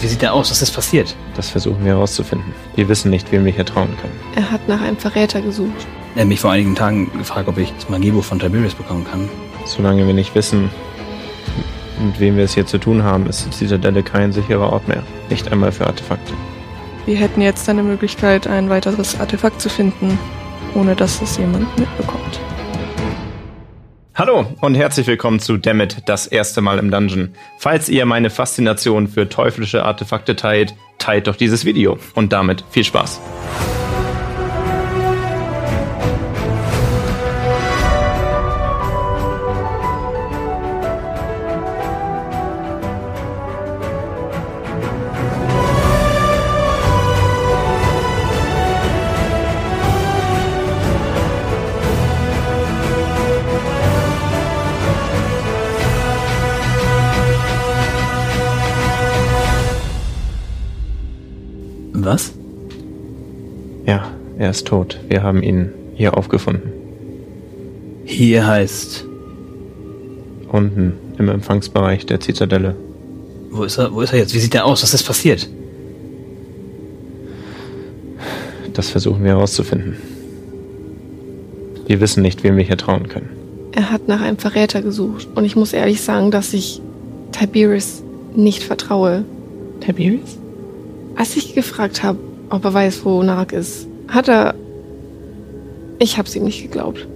Wie sieht er aus? Was ist passiert? Das versuchen wir herauszufinden. Wir wissen nicht, wem wir hier trauen können. Er hat nach einem Verräter gesucht. Er hat mich vor einigen Tagen gefragt, ob ich das Magiebuch von Tiberius bekommen kann. Solange wir nicht wissen, mit wem wir es hier zu tun haben, ist die Zitadelle kein sicherer Ort mehr. Nicht einmal für Artefakte. Wir hätten jetzt eine Möglichkeit, ein weiteres Artefakt zu finden, ohne dass es jemand mitbekommt. Hallo und herzlich willkommen zu Dammit, das erste Mal im Dungeon. Falls ihr meine Faszination für teuflische Artefakte teilt, teilt doch dieses Video. Und damit viel Spaß. Er ist tot. Wir haben ihn hier aufgefunden. Hier heißt. Unten im Empfangsbereich der Zitadelle. Wo ist er? Wo ist er jetzt? Wie sieht er aus? Was ist passiert? Das versuchen wir herauszufinden. Wir wissen nicht, wem wir hier trauen können. Er hat nach einem Verräter gesucht. Und ich muss ehrlich sagen, dass ich Tiberius nicht vertraue. Tiberius? Als ich gefragt habe, ob er weiß, wo Nark ist, hat er. Ich hab's ihm nicht geglaubt.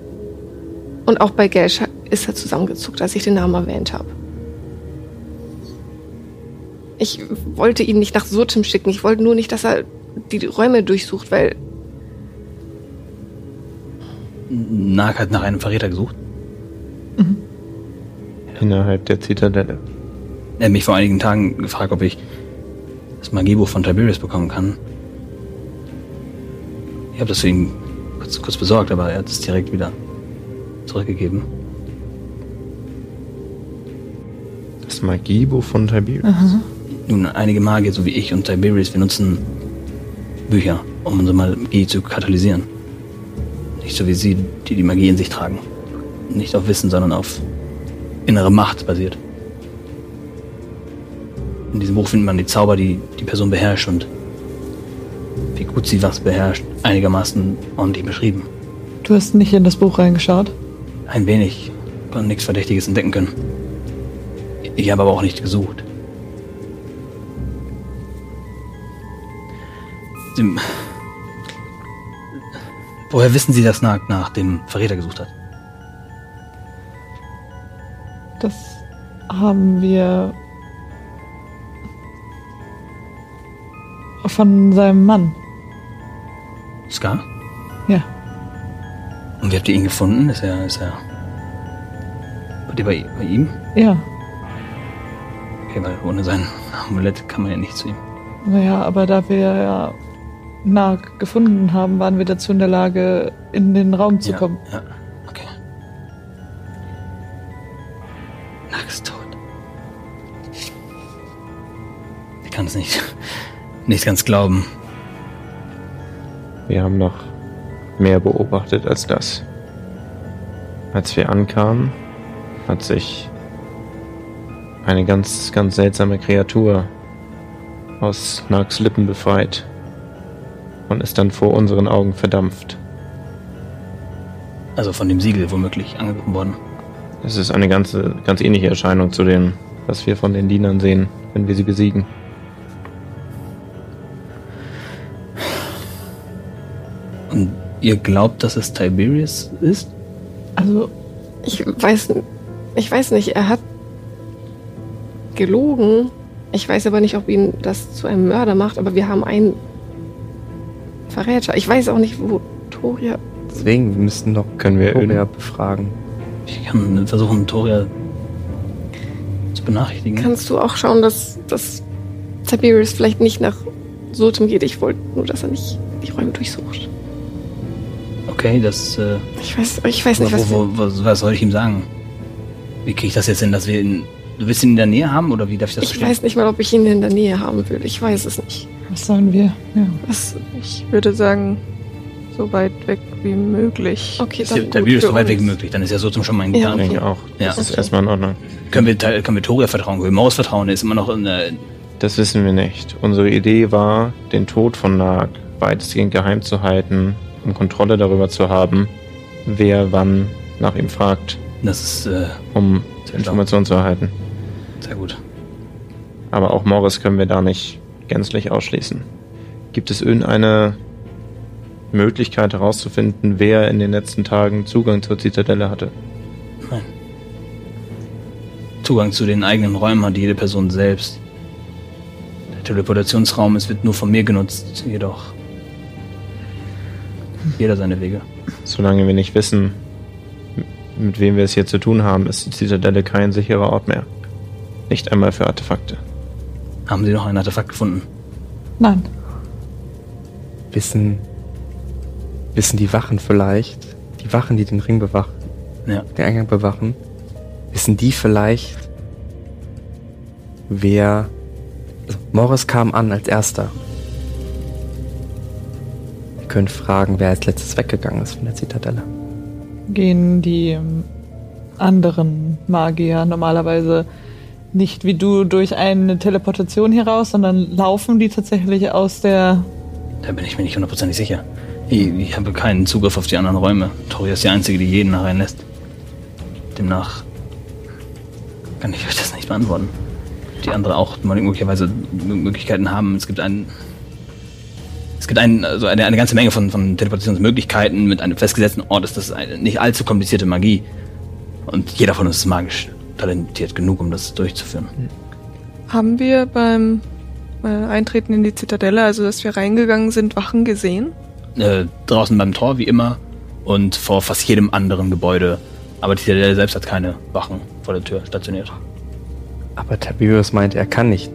Und auch bei Gelsch ist er zusammengezuckt, als ich den Namen erwähnt habe. Ich wollte ihn nicht nach Surtim schicken. Ich wollte nur nicht, dass er die Räume durchsucht, weil Nag hat nach einem Verräter gesucht. Innerhalb der Zitadelle. Er hat mich vor einigen Tagen gefragt, ob ich das Magiebuch von Tiberius bekommen kann. Ich habe das für ihn kurz, kurz besorgt, aber er hat es direkt wieder zurückgegeben. Das Magiebuch von Tiberius. Nun, einige Magier, so wie ich und Tiberius, wir nutzen Bücher, um unsere Magie zu katalysieren. Nicht so wie sie, die die Magie in sich tragen. Nicht auf Wissen, sondern auf innere Macht basiert. In diesem Buch findet man die Zauber, die die Person beherrscht und gut sie was beherrscht, einigermaßen ordentlich beschrieben. Du hast nicht in das Buch reingeschaut? Ein wenig, konnte nichts Verdächtiges entdecken können. Ich habe aber auch nicht gesucht. Sie, woher wissen Sie, dass Nag nach dem Verräter gesucht hat? Das haben wir von seinem Mann. Scar? Ja. Und wie habt ihr ihn gefunden? Ist er, ist er. Wart ihr bei, bei ihm? Ja. Okay, weil ohne sein Amulett kann man ja nicht zu ihm. Naja, aber da wir ja Nark gefunden haben, waren wir dazu in der Lage, in den Raum zu ja, kommen. Ja, okay. Nag ist tot. Ich kann es nicht, nicht ganz glauben. Wir haben noch mehr beobachtet als das. Als wir ankamen, hat sich eine ganz, ganz seltsame Kreatur aus Narks Lippen befreit und ist dann vor unseren Augen verdampft. Also von dem Siegel womöglich angegriffen worden. Es ist eine ganze, ganz ähnliche Erscheinung zu dem, was wir von den Dienern sehen, wenn wir sie besiegen. Ihr glaubt, dass es Tiberius ist? Also, ich weiß, ich weiß nicht, er hat gelogen. Ich weiß aber nicht, ob ihn das zu einem Mörder macht, aber wir haben einen Verräter. Ich weiß auch nicht, wo Toria. Deswegen, wir müssten doch Können wir Toria befragen. Ich kann versuchen, Toria zu benachrichtigen. Kannst du auch schauen, dass, dass Tiberius vielleicht nicht nach Sotem geht? Ich wollte nur, dass er nicht die Räume durchsucht. Okay, das. Äh, Ich weiß, ich weiß nicht, wo, was. wo, wo, was soll ich ihm sagen? Wie kriege ich das jetzt hin, dass wir ihn. Du willst ihn in der Nähe haben oder wie darf ich das ich verstehen? weiß nicht mal, ob ich ihn in der Nähe haben will. Ich weiß es nicht. Was sollen wir? Ja. Was? Ich würde sagen, so weit weg wie möglich. Okay, Ist dann der, der Video ist so weit weg wie möglich, dann ist ja so zum schon mal ein Ja. Ich denke Okay. auch. Ja. Das ist erstmal in Ordnung. Können wir, können wir Toria vertrauen? Können wir Maus vertrauen? Der ist immer noch in der. Das wissen wir nicht. Unsere Idee war, den Tod von Nag weitestgehend geheim zu halten, um Kontrolle darüber zu haben, wer wann nach ihm fragt, Das ist äh, um Informationen zu erhalten. sehr gut. Aber auch Morris können wir da nicht gänzlich ausschließen. Gibt es irgendeine Möglichkeit herauszufinden, wer in den letzten Tagen Zugang zur Zitadelle hatte? Nein. Zugang zu den eigenen Räumen hat jede Person selbst. Der Teleportationsraum es wird nur von mir genutzt, jedoch. Jeder seine Wege. Solange wir nicht wissen, mit wem wir es hier zu tun haben, ist die Zitadelle kein sicherer Ort mehr. Nicht einmal für Artefakte. Haben Sie noch ein Artefakt gefunden? Nein. Wissen, wissen die Wachen vielleicht, die Wachen, die den Ring bewachen, Ja. den Eingang bewachen, wissen die vielleicht, wer. Also Morris kam an als erster. Können fragen, wer als letztes weggegangen ist von der Zitadelle. Gehen die ähm, anderen Magier normalerweise nicht wie du durch eine Teleportation hier raus, sondern laufen die tatsächlich aus der. Da bin ich mir nicht hundertprozentig sicher. Ich, ich habe keinen Zugriff auf die anderen Räume. Toria ist die Einzige, die jeden reinlässt. Demnach kann ich euch das nicht beantworten. Die andere auch möglicherweise Möglichkeiten haben. Es gibt einen. Es gibt einen, also eine, eine ganze Menge von, von Teleportationsmöglichkeiten. Mit einem festgesetzten Ort ist das eine nicht allzu komplizierte Magie. Und jeder von uns ist magisch talentiert genug, um das durchzuführen. Haben wir beim äh, Eintreten in die Zitadelle, also dass wir reingegangen sind, Wachen gesehen? äh, draußen beim Tor wie immer und vor fast jedem anderen Gebäude. Aber die Zitadelle selbst hat keine Wachen vor der Tür stationiert. Aber Tiberius meint, er kann nicht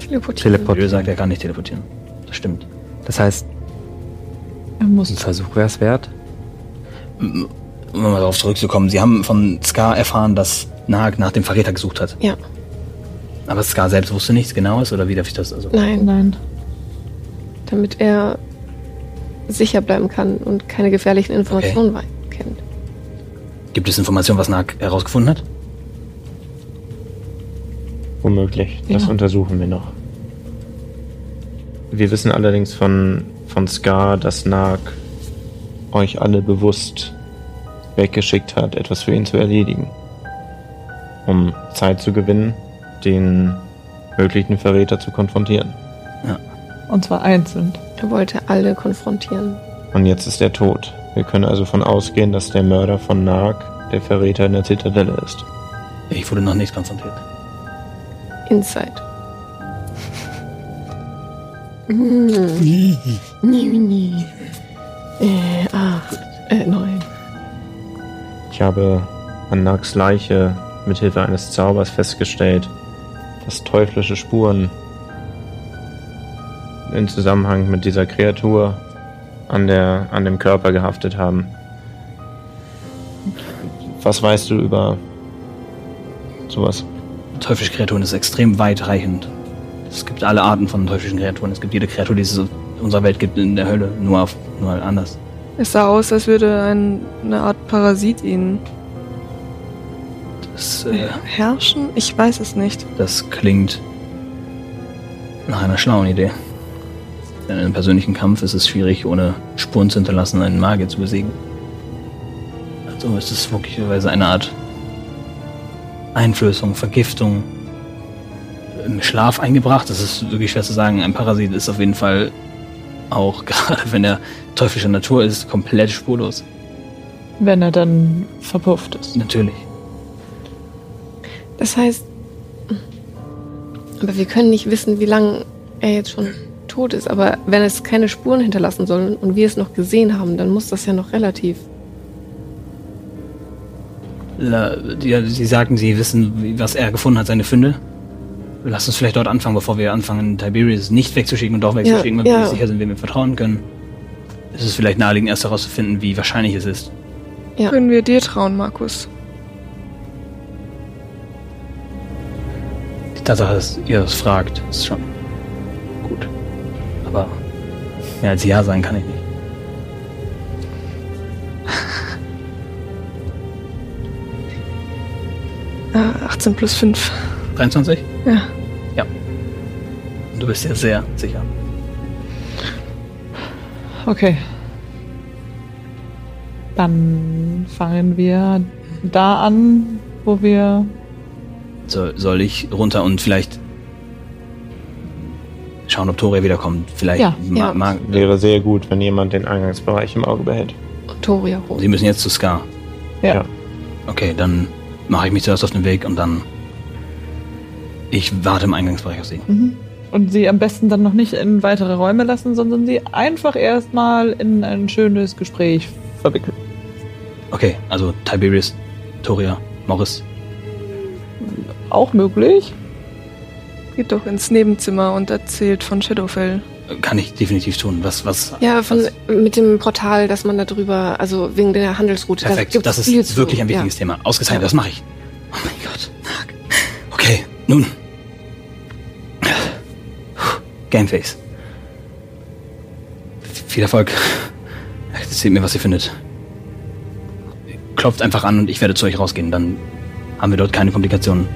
Teleportieren. Teleportieren. sagt, er kann nicht teleportieren. Das stimmt. Das heißt, Er muss. ein Versuch wäre es wert. Um mal darauf zurückzukommen, sie haben von Scar erfahren, dass Nag nach dem Verräter gesucht hat. Ja, Aber Scar selbst wusste nichts Genaues oder wie darf ich das also? nein, Nein. damit er sicher bleiben kann und keine gefährlichen Informationen wei- kennt. Gibt es Informationen, was Nag herausgefunden hat? Womöglich. Das Ja. untersuchen wir noch. Wir wissen allerdings von, von Scar, dass Nag euch alle bewusst weggeschickt hat, etwas für ihn zu erledigen. Um Zeit zu gewinnen, den möglichen Verräter zu konfrontieren. Und zwar einzeln. Er wollte alle konfrontieren. Und jetzt ist er tot. Wir können also von ausgehen, dass der Mörder von Nag der Verräter in der Zitadelle ist. Ich wurde noch nicht konfrontiert. Inside. Hm. Nie, nie. Äh, acht, äh, neun. Ich habe an Nags Leiche mithilfe eines Zaubers festgestellt, dass teuflische Spuren in Zusammenhang mit dieser Kreatur an, der, an dem Körper gehaftet haben. Was weißt du über sowas? Teuflische Kreaturen ist extrem weitreichend. Es gibt alle Arten von teuflischen Kreaturen. Es gibt jede Kreatur, die es in unserer Welt gibt, in der Hölle. Nur, auf, nur halt anders. Es sah aus, als würde ein, eine Art Parasit ihn Das, äh, herrschen. Ich weiß es nicht. das klingt nach einer schlauen Idee. Denn in einem persönlichen Kampf ist es schwierig, ohne Spuren zu hinterlassen, einen Magier zu besiegen. Also ist es möglicherweise eine Art Einflößung, Vergiftung, im Schlaf eingebracht. Das ist wirklich schwer zu sagen. Ein Parasit ist auf jeden Fall auch, gerade wenn er teuflischer Natur ist, komplett spurlos. Wenn er dann verpufft ist. Natürlich. Das heißt, aber wir können nicht wissen, wie lange er jetzt schon tot ist. Aber wenn es keine Spuren hinterlassen soll und wir es noch gesehen haben, dann muss das ja noch relativ. La, die, sie sagten, sie wissen, was er gefunden hat, seine Funde. Lass uns vielleicht dort anfangen, bevor wir anfangen, Tiberius nicht wegzuschicken und doch wegzuschicken, weil wir ja. nicht sicher sind, wem wir vertrauen können. es ist vielleicht naheliegend, erst herauszufinden, wie wahrscheinlich es ist. Ja. Können wir dir trauen, Markus? Die Tatsache, dass ihr das fragt, ist schon gut. Aber mehr als Ja sagen kann ich nicht. Äh, 18 plus 5. 23? Ja. Ja. Du bist dir sehr sicher. Okay. Dann fangen wir da an, wo wir. So, soll ich runter und vielleicht schauen, ob Toria wiederkommt? Vielleicht Ja, ma- ja. mag. Wäre sehr gut, wenn jemand den Eingangsbereich im Auge behält. Und Toria hoch. Sie müssen jetzt zu Scar. Ja. Ja. Okay, dann mache ich mich zuerst auf den Weg und dann. Ich warte im Eingangsbereich auf Sie. Mhm. Und sie am besten dann noch nicht in weitere Räume lassen, sondern sie einfach erstmal in ein schönes Gespräch verwickeln. Okay, also Tiberius, Toria, Morris. Auch möglich. Geht doch ins Nebenzimmer und erzählt von Shadowfell. Kann ich definitiv tun. Was, was? Ja, von, was? mit dem Portal, dass man da drüber, also wegen der Handelsroute. Perfekt, das viel ist zu. wirklich ein Ja. wichtiges Thema. Ausgezeichnet, Ja. das mache ich. Oh mein Gott. Okay, nun. Gameface. Viel Erfolg. Erzählt mir, was ihr findet. Klopft einfach an und ich werde zu euch rausgehen. Dann haben wir dort keine Komplikationen.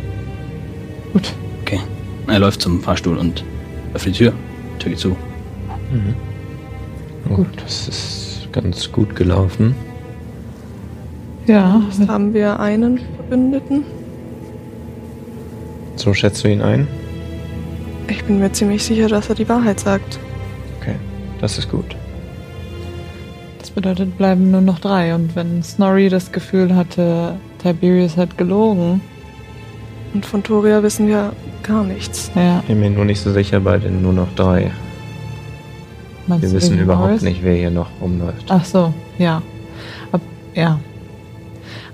Gut. Okay. Er läuft zum Fahrstuhl und öffnet die Tür. Tür geht zu. Gut, das ist ganz gut gelaufen. Ja, Jetzt haben wir einen Verbündeten. So schätzt du ihn ein? Ich bin mir ziemlich sicher, dass er die Wahrheit sagt. Okay, das ist gut. das bedeutet, bleiben nur noch drei. Und wenn Snorri das Gefühl hatte, Tiberius hat gelogen, Und von Toria wissen wir gar nichts. ja, Ich bin mir nur nicht so sicher bei den nur noch drei. meinst Wir wissen überhaupt Morris? nicht, wer hier noch rumläuft. Ach so, ja. Ab, ja.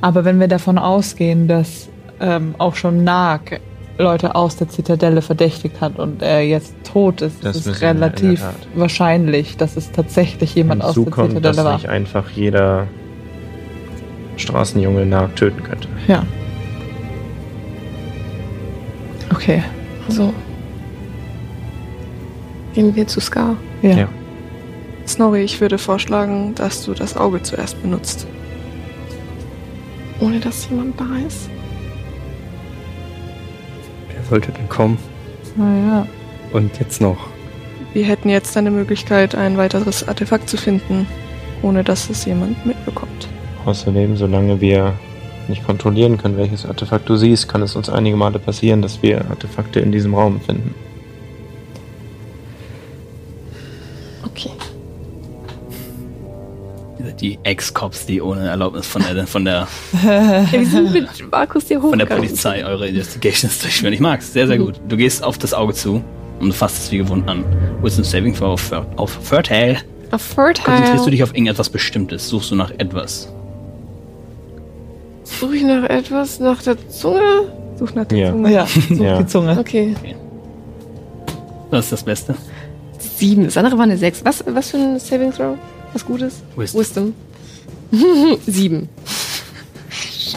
Aber wenn wir davon ausgehen, dass ähm, auch schon Nag Leute aus der Zitadelle verdächtigt hat und er jetzt tot ist, Das ist relativ wahrscheinlich, dass es tatsächlich jemand aus der kommt, Zitadelle dass war. nicht einfach jeder Straßenjunge nach töten könnte. Ja. Okay. So. Gehen wir zu Scar. Ja. Ja. Snorri, ich würde vorschlagen, dass du das Auge zuerst benutzt. Ohne dass jemand da ist. Wollte denn kommen? Naja. Und jetzt noch. Wir hätten jetzt eine Möglichkeit, ein weiteres Artefakt zu finden, ohne dass es jemand mitbekommt. Außerdem, solange wir nicht kontrollieren können, welches Artefakt du siehst, kann es uns einige Male passieren, dass wir Artefakte in diesem Raum finden. Okay. Die Ex-Cops, die ohne Erlaubnis von der, von der, Ja, wir sind mit Markus hier von der. Polizei eure Investigations durchführen. Ich mag's. Sehr, sehr gut. Du gehst auf das Auge zu und du fasst es wie gewohnt an. Wisdom Saving Throw auf, auf Fertile. Auf Fertile. Konzentrierst du dich auf irgendetwas Bestimmtes? Suchst du nach etwas? Suche ich nach etwas? Nach der Zunge? Such nach der Ja. Zunge. Ja, such Ja. die Zunge. Okay. Das ist das Beste. Sieben. Das andere war eine sechs. Was, was für ein Saving Throw? Was Gutes? Wisdom. Wisdom. Sieben.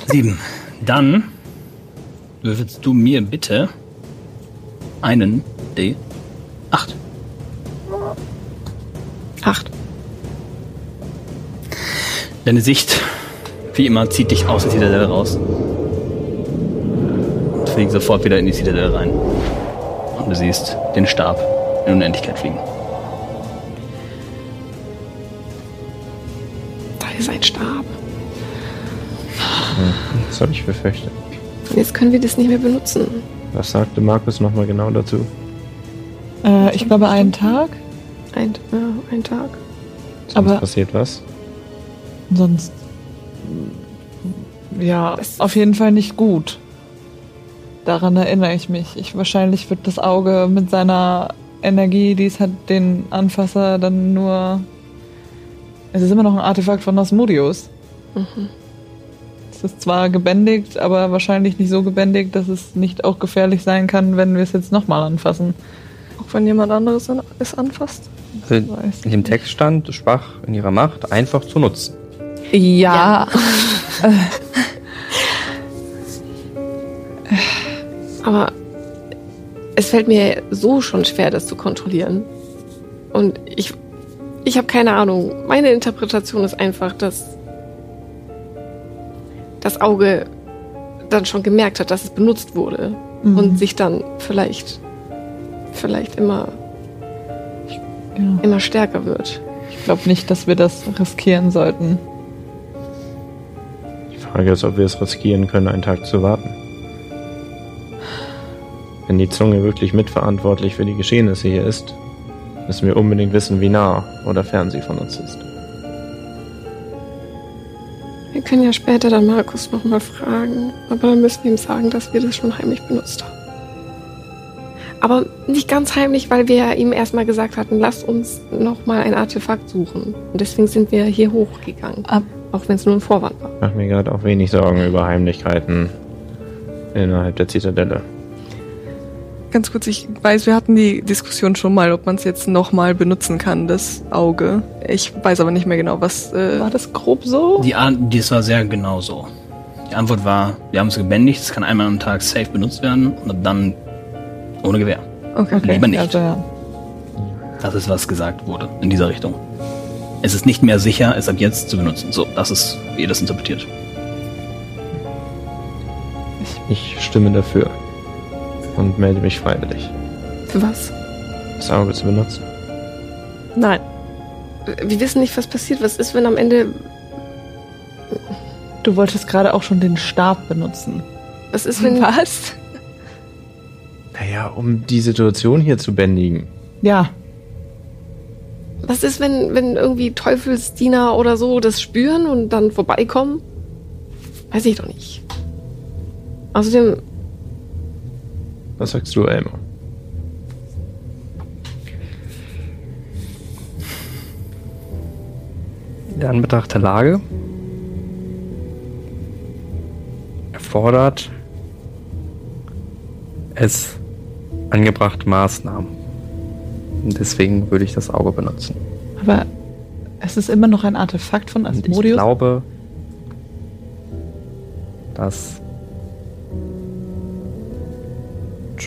Sieben. Dann würfelst du mir bitte einen D8. Acht. Deine Sicht, wie immer, zieht dich aus der Zitadelle raus. Und fliegt sofort wieder in die Zitadelle rein. Und du siehst den Stab in Unendlichkeit fliegen. Ist ein Stab. Das habe ich befürchtet. Und jetzt können wir das nicht mehr benutzen. Was sagte Markus nochmal genau dazu? Äh, ich glaube einen Tag, Ein, ja, ein Tag. Sonst Aber- passiert was? sonst ja, Das- auf jeden Fall nicht gut. Daran erinnere ich mich. Ich, wahrscheinlich wird das Auge mit seiner Energie, die es hat, den Anfasser dann nur. Es ist immer noch ein Artefakt von Asmodeus. Mhm. Es ist zwar gebändigt, aber wahrscheinlich nicht so gebändigt, dass es nicht auch gefährlich sein kann, wenn wir es jetzt nochmal anfassen. Auch wenn jemand anderes an- es anfasst. Also in dem Text stand, schwach in ihrer Macht, einfach zu nutzen. Ja. Aber es fällt mir so schon schwer, das zu kontrollieren. Und ich, ich habe keine Ahnung. Meine Interpretation ist einfach, dass das Auge dann schon gemerkt hat, dass es benutzt wurde Mhm. und sich dann vielleicht, vielleicht immer, ja. immer stärker wird. Ich glaube nicht, dass wir das riskieren sollten. Die Frage ist, ob wir es riskieren können, einen Tag zu warten. Wenn die Zunge wirklich mitverantwortlich für die Geschehnisse hier ist, müssen wir unbedingt wissen, wie nah oder fern sie von uns ist. Wir können ja später dann Markus nochmal fragen, aber dann müssen wir ihm sagen, dass wir das schon heimlich benutzt haben. Aber nicht ganz heimlich, weil wir ihm erstmal gesagt hatten, lass uns nochmal ein Artefakt suchen. Und deswegen sind wir hier hochgegangen. Ab- Auch wenn es nur ein Vorwand war. Ich mache mir gerade auch wenig Sorgen über Heimlichkeiten innerhalb der Zitadelle. Ganz kurz, ich weiß, wir hatten die Diskussion schon mal, ob man es jetzt nochmal benutzen kann, das Auge. Ich weiß aber nicht mehr genau, was. Äh, War das grob so? Die Art, das war sehr genau so. Die Antwort war, wir haben es gebändigt, es kann einmal am Tag safe benutzt werden und dann ohne Gewehr. okay. Lieber nicht. Also, ja. Das ist, was gesagt wurde in dieser Richtung. Es ist nicht mehr sicher, es ab jetzt zu benutzen. So, das ist, wie ihr das interpretiert. Ich stimme dafür und melde mich freiwillig, Für was? das Auge zu benutzen. Nein. Wir wissen nicht, was passiert. Was ist, wenn am Ende. Du wolltest gerade auch schon den Stab benutzen. Was ist, wenn. Was? Naja, um die Situation hier zu bändigen. Ja, Was ist, wenn, wenn irgendwie Teufelsdiener oder so das spüren und dann vorbeikommen? Weiß ich doch nicht. Außerdem, Was sagst du, Elmo? In Anbetracht der Lage erfordert es angebrachte Maßnahmen. Und deswegen würde ich das Auge benutzen. aber es ist immer noch ein Artefakt von Und ich Asmodeus. glaube, dass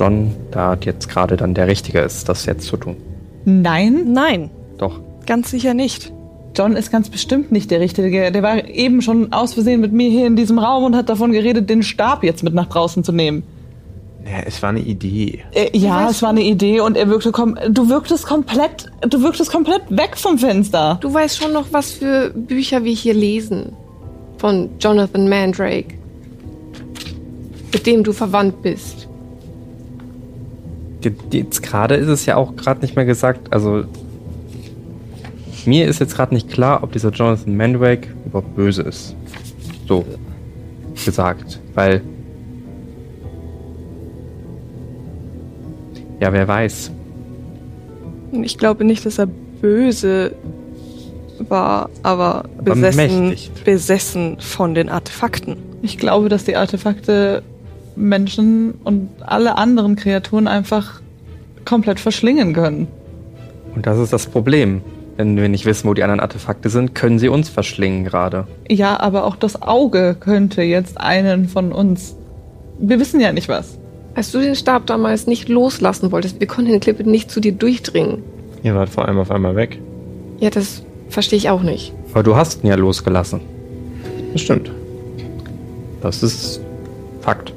John da jetzt gerade dann der Richtige ist, das jetzt zu tun. Nein, Nein, Doch. ganz sicher nicht. John ist ganz bestimmt nicht der Richtige. Der war eben schon aus Versehen mit mir hier in diesem Raum und hat davon geredet, den Stab jetzt mit nach draußen zu nehmen. Ja, es war eine Idee. Äh, ja, es war eine Idee und er wirkte kom du wirktest komplett, du wirktest komplett weg vom Fenster. du weißt schon noch, was für Bücher wir hier lesen. Von Jonathan Mandrake. Mit dem du verwandt bist. Jetzt gerade ist es ja auch gerade nicht mehr gesagt. Also mir ist jetzt gerade nicht klar, ob dieser Jonathan Mandrake überhaupt böse ist. So gesagt, weil ja, wer weiß. Ich glaube nicht, dass er böse war, aber, Aber besessen, mächtig. besessen von den Artefakten. Ich glaube, dass die Artefakte Menschen und alle anderen Kreaturen einfach komplett verschlingen können. Und das ist das Problem. Wenn wir nicht wissen, wo die anderen Artefakte sind, können sie uns verschlingen gerade. Ja, aber auch das Auge könnte jetzt einen von uns. Wir wissen ja nicht was. Als du den Stab damals nicht loslassen wolltest, wir konnten den Klippe nicht zu dir durchdringen. Ihr wart vor allem auf einmal weg. Ja, das verstehe ich auch nicht. Aber du hast ihn ja losgelassen. Das stimmt. Das ist Fakt.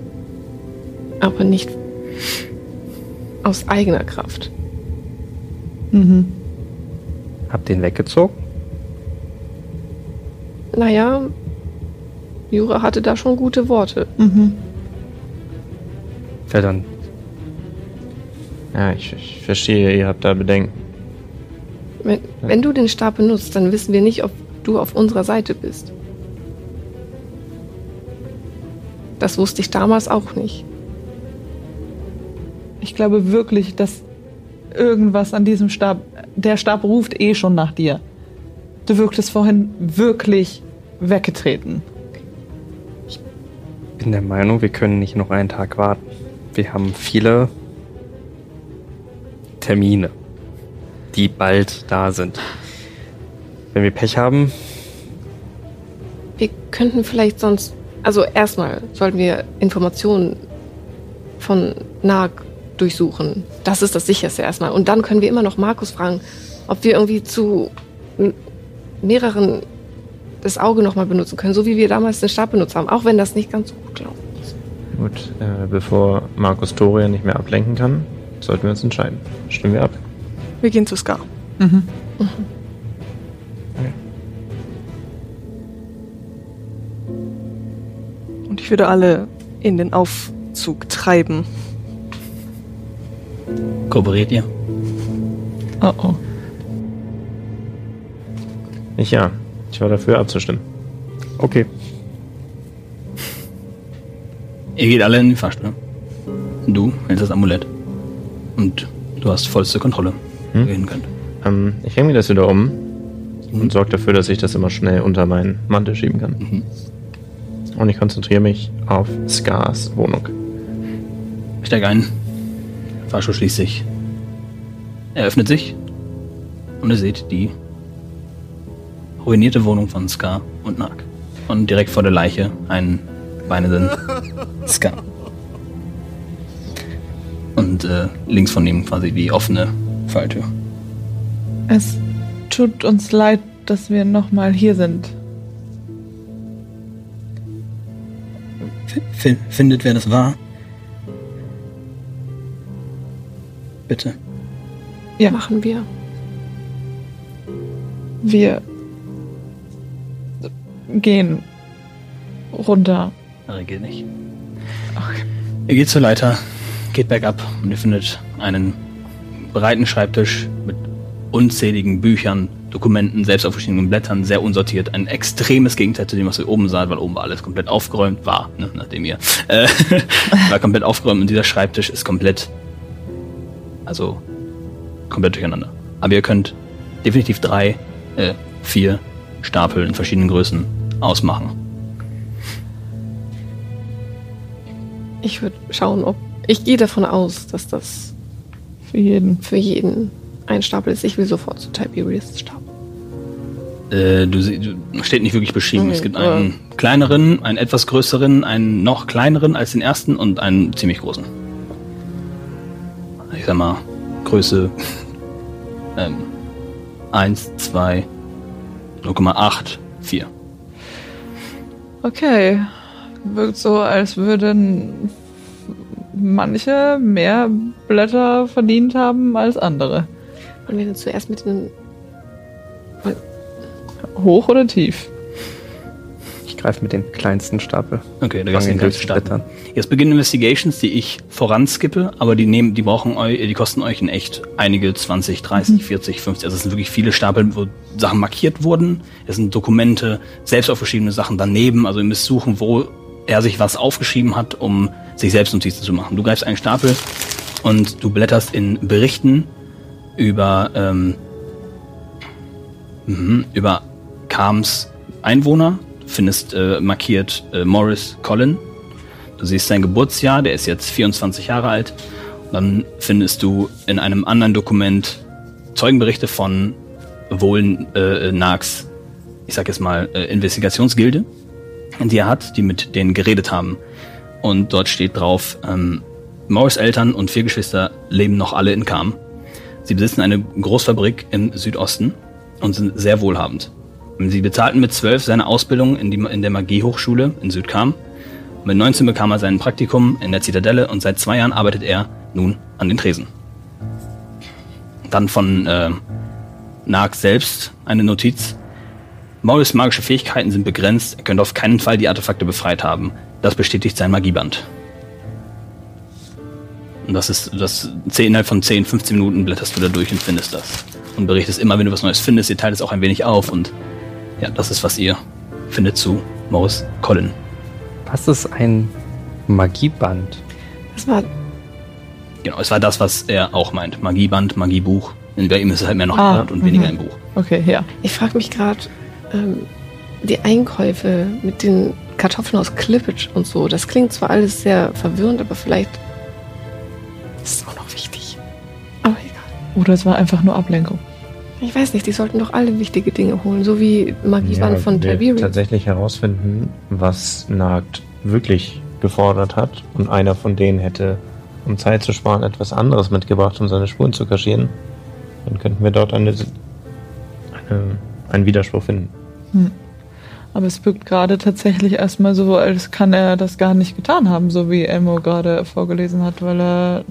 Aber nicht aus eigener Kraft. Mhm. Habt den weggezogen? Naja, Jura hatte da schon gute Worte. Mhm. Ja, dann Ja, ich, ich verstehe, ihr habt da Bedenken. Wenn, wenn du den Stab benutzt, dann wissen wir nicht, ob du auf unserer Seite bist. Das wusste ich damals auch nicht. Ich glaube wirklich, dass irgendwas an diesem Stab. Der Stab ruft eh schon nach dir. Du wirktest vorhin wirklich weggetreten. bin der Meinung, wir können nicht noch einen Tag warten. Wir haben viele Termine. die bald da sind. Wenn wir Pech haben, Wir könnten vielleicht sonst. Also erstmal sollten wir Informationen von Nag durchsuchen. Das ist das sicherste erstmal. Und dann können wir immer noch Markus fragen, ob wir irgendwie zu mehreren das Auge nochmal benutzen können, so wie wir damals den Stab benutzt haben, auch wenn das nicht ganz so gut ist. Gut, äh, bevor Markus Toria nicht mehr ablenken kann, sollten wir uns entscheiden. Stimmen wir ab? Wir gehen zu Scar. Mhm. Und ich würde alle in den Aufzug treiben. Kooperiert ihr? Oh oh. Ich ja. Ich war dafür abzustimmen. okay. Ihr geht alle in die Fahrstuhl. Du hältst das Amulett. Und du hast vollste Kontrolle, wo Hm? ihr hin könnt. Ähm, ich hänge mir das wieder um und sorge dafür, dass ich das immer schnell unter meinen Mantel schieben kann. Mhm. Und ich konzentriere mich auf Scars Wohnung. Steig ein. Fahrstuhl schließt sich. Er öffnet sich. Und ihr seht die ruinierte Wohnung von Scar und Nag. Und direkt vor der Leiche einen weinenden Scar. Und äh, links von ihm quasi die offene Falltür. Es tut uns leid, dass wir nochmal hier sind. F findet, wer das war? Bitte. Ja. Machen wir. Wir gehen runter. Er geht nicht. Ihr geht zur Leiter, geht bergab und ihr findet einen breiten Schreibtisch mit unzähligen Büchern, Dokumenten, selbst auf verschiedenen Blättern, sehr unsortiert. Ein extremes Gegenteil zu dem, was ihr oben saht, weil oben war alles komplett aufgeräumt, war, ne, nachdem ihr, äh, war komplett aufgeräumt und dieser Schreibtisch ist komplett, also, komplett durcheinander. Aber ihr könnt definitiv drei, äh, vier Stapel in verschiedenen Größen ausmachen. Ich würde schauen, ob. Ich gehe davon aus, dass das Für jeden. für jeden ein Stapel ist. Ich will sofort zu Tiberius Stab. Äh, du, sie- du steht nicht wirklich beschrieben. Okay, es gibt einen kleineren, einen etwas größeren, einen noch kleineren als den ersten und einen ziemlich großen. Ich sag mal, Größe ähm, 1, 2, 0,8, 4. Okay. Wirkt so, als würden manche mehr Blätter verdient haben als andere. Und wir dann zuerst mit den. Hoch oder tief? Greife mit dem kleinsten Stapel. Okay, da du ihn den durchzublättern. starten. Jetzt beginnen Investigations, die ich voranskippe, aber die nehmen, die brauchen euch, die kosten euch in echt einige 20, 30, 40, 50. Also es sind wirklich viele Stapel, wo Sachen markiert wurden. Es sind Dokumente, selbst auf verschiedene Sachen daneben. Also ihr müsst suchen, wo er sich was aufgeschrieben hat, um sich selbst Notizen zu machen. Du greifst einen Stapel und du blätterst in Berichten über ähm, mhm, über Kams Einwohner. Findest äh, markiert äh, Morris Collin. Du siehst sein Geburtsjahr, der ist jetzt 24 Jahre alt. Dann findest du in einem anderen Dokument Zeugenberichte von wohl äh, Nags, ich sag jetzt mal, äh, Investigationsgilde, die er hat, die mit denen geredet haben. Und dort steht drauf, ähm, Morris Eltern und vier Geschwister leben noch alle in Kam. Sie besitzen eine Großfabrik im Südosten und sind sehr wohlhabend. Sie bezahlten mit zwölf seine Ausbildung in, die, in der Magiehochschule in Südkam. Mit 19 bekam er sein Praktikum in der Zitadelle und seit zwei Jahren arbeitet er nun an den Tresen. Dann von äh, Nag selbst eine Notiz. Morris magische Fähigkeiten sind begrenzt, er könnte auf keinen Fall die Artefakte befreit haben. Das bestätigt sein Magieband. Und das ist, das 10, innerhalb von 10, 15 Minuten blätterst du da durch und findest das. Und berichtest immer, wenn du was Neues findest, ihr teilt es auch ein wenig auf und ja, das ist, was ihr findet zu Morris Collin. Was ist ein Magieband? Das war. Genau, es war das, was er auch meint. Magieband, Magiebuch. Und bei ihm ist es halt mehr noch Ah, ein Wort und weniger mhm. ein Buch. Okay, ja. Ich frage mich gerade, ähm, die Einkäufe mit den Kartoffeln aus Klippitsch und so, das klingt zwar alles sehr verwirrend, aber vielleicht ist es auch noch wichtig. Aber egal. Oder es war einfach nur Ablenkung. Ich weiß nicht, die sollten doch alle wichtige Dinge holen, so wie Magiewand Ja, von wir Tiberius. tatsächlich herausfinden, was Nagt wirklich gefordert hat und einer von denen hätte, um Zeit zu sparen, etwas anderes mitgebracht, um seine Spuren zu kaschieren, dann könnten wir dort eine, eine, einen Widerspruch finden. Aber es wirkt gerade tatsächlich erstmal so, als kann er das gar nicht getan haben, so wie Elmo gerade vorgelesen hat, weil er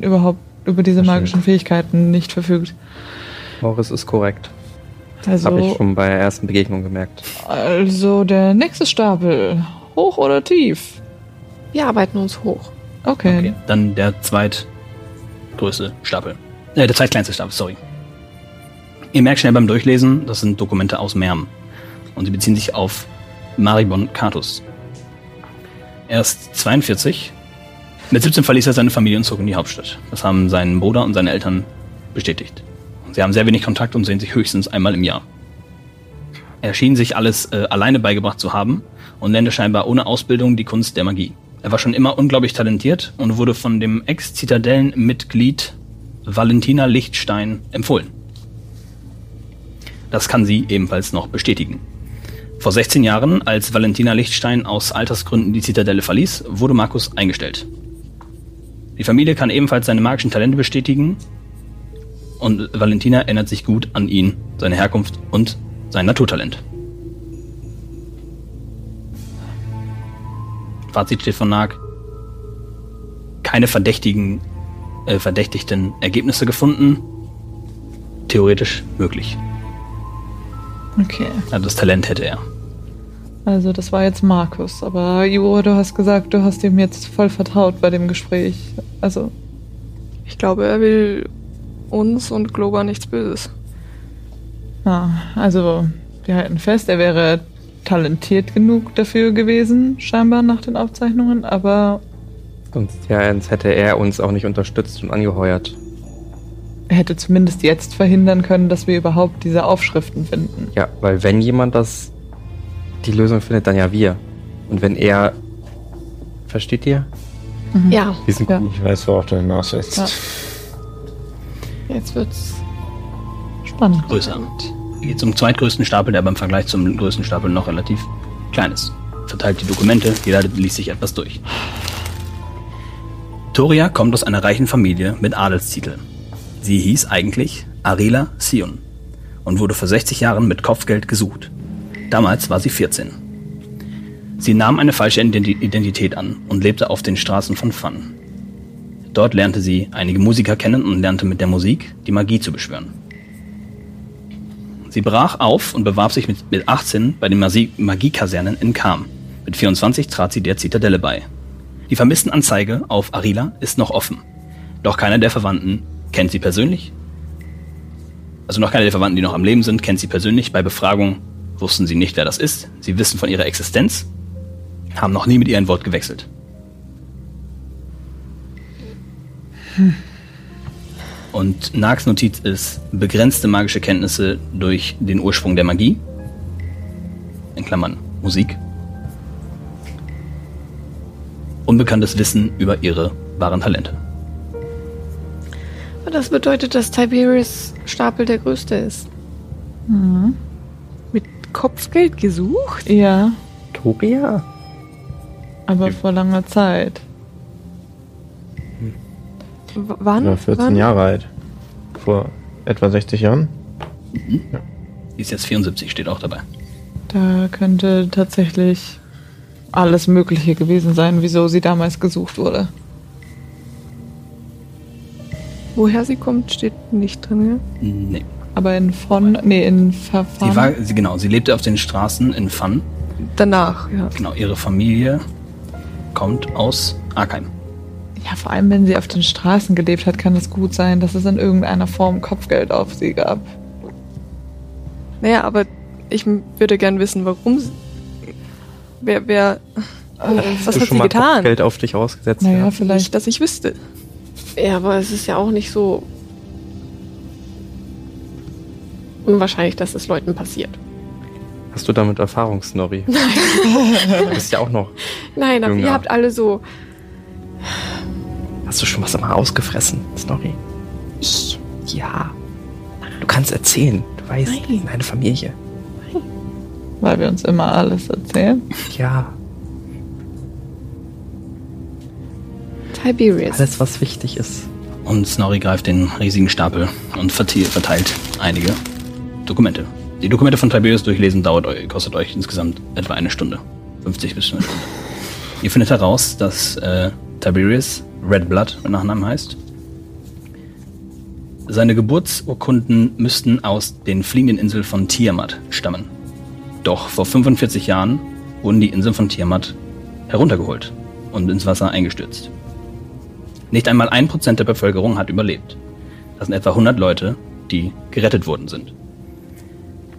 überhaupt über diese magischen Fähigkeiten nicht verfügt. Morris ist korrekt. Also, Habe ich schon bei der ersten Begegnung gemerkt. also der nächste Stapel. Hoch oder tief? Wir arbeiten uns hoch. Okay. Okay, dann der zweitgrößte Stapel. Äh, der zweitkleinste Stapel, sorry. Ihr merkt schnell beim Durchlesen, das sind Dokumente aus Merm. Und sie beziehen sich auf Maribon Catus. Er ist 42. Mit 17 verließ er seine Familie und zog in die Hauptstadt. Das haben sein Bruder und seine Eltern bestätigt. Sie haben sehr wenig Kontakt und sehen sich höchstens einmal im Jahr. Er schien sich alles äh, alleine beigebracht zu haben und lernte scheinbar ohne Ausbildung die Kunst der Magie. Er war schon immer unglaublich talentiert und wurde von dem Ex-Zitadellenmitglied Valentina Lichtstein empfohlen. Das kann sie ebenfalls noch bestätigen. Vor 16 Jahren, als Valentina Lichtstein aus Altersgründen die Zitadelle verließ, wurde Markus eingestellt. Die Familie kann ebenfalls seine magischen Talente bestätigen und Valentina erinnert sich gut an ihn, seine Herkunft und sein Naturtalent. Fazit steht von Nag. Keine verdächtigen, äh, verdächtigten Ergebnisse gefunden. Theoretisch möglich. Okay. Also das Talent hätte er. Also das war jetzt Markus. Aber Juro, du hast gesagt, du hast ihm jetzt voll vertraut bei dem Gespräch. Also, Ich glaube, er will uns und Globa nichts Böses. ja, also wir halten fest, er wäre talentiert genug dafür gewesen, scheinbar nach den Aufzeichnungen, aber Sonst ja, sonst hätte er uns auch nicht unterstützt und angeheuert. er hätte zumindest jetzt verhindern können, dass wir überhaupt diese Aufschriften finden. Ja, weil wenn jemand das die Lösung findet, dann ja wir. Und wenn er versteht ihr? Ja, Wir sind Ja. gut. Ich weiß, worauf du hinaus willst. Ja. Jetzt wird's Spannend. Größer. Geht zum zweitgrößten Stapel, der aber im Vergleich zum größten Stapel noch relativ klein ist. Verteilt die Dokumente, jeder liest sich etwas durch. Toria kommt aus einer reichen Familie mit Adelstitel. Sie hieß eigentlich Arila Sion und wurde vor 60 Jahren mit Kopfgeld gesucht. Damals war sie 14. Sie nahm eine falsche Identi- Identität an und lebte auf den Straßen von Fun. Dort lernte sie einige Musiker kennen und lernte mit der Musik die Magie zu beschwören. Sie brach auf und bewarb sich mit, mit 18 bei den Magiekasernen in Kam. Mit 24 trat sie der Zitadelle bei. Die Vermisstenanzeige auf Arila ist noch offen. Doch keiner der Verwandten kennt sie persönlich. Also noch keiner der Verwandten, die noch am Leben sind, kennt sie persönlich. Bei Befragung wussten sie nicht, wer das ist. Sie wissen von ihrer Existenz, haben noch nie mit ihr ein Wort gewechselt. Und Nags Notiz ist begrenzte magische Kenntnisse durch den Ursprung der Magie. In Klammern Musik. Unbekanntes Wissen über ihre wahren Talente. Aber das bedeutet, dass Tiberius Stapel der größte ist. Mit Kopfgeld gesucht? Ja, Toria? aber vor langer Zeit. W wann? War 14 wann? Jahre alt. Vor etwa 60 Jahren. Die ist jetzt 74, steht auch dabei. Da könnte tatsächlich alles Mögliche gewesen sein, wieso sie damals gesucht wurde. Woher sie kommt, steht nicht drin, ja? Nee. Aber in von, nee, in Sie Verfahren. war, sie, genau, sie lebte auf den Straßen in Fun. Danach, ja. Genau, ihre Familie kommt aus Arkheim. Ja, vor allem, wenn sie auf den Straßen gelebt hat, kann es gut sein, dass es in irgendeiner Form Kopfgeld auf sie gab. Naja, aber ich würde gern wissen, warum. sie- Wer, wer. was Hast du hat schon sie mal getan? Geld auf dich ausgesetzt? Naja, ja? vielleicht. Nicht, dass ich wüsste. Ja, aber es ist ja auch nicht so unwahrscheinlich, dass es Leuten passiert. Hast du damit Erfahrung, Snorri? du bist ja auch noch. Nein, aber ihr habt alle so. Hast du schon was mal ausgefressen, Snorri? Ich, Ja. Du kannst erzählen. Du weißt, Nein. deine Familie. Weil wir uns immer alles erzählen. Ja. Tiberius. Alles, was wichtig ist. Und Snorri greift den riesigen Stapel und verteilt einige Dokumente. Die Dokumente von Tiberius durchlesen dauert kostet euch insgesamt etwa eine Stunde. 50 bis eine Stunde. Ihr findet heraus, dass äh, Tiberius Red Blood mit Nachnamen heißt. Seine Geburtsurkunden müssten aus den fliegenden Inseln von Tiamat stammen. Doch vor 45 Jahren wurden die Inseln von Tiamat heruntergeholt und ins Wasser eingestürzt. Nicht einmal ein Prozent der Bevölkerung hat überlebt. Das sind etwa 100 Leute, die gerettet worden sind.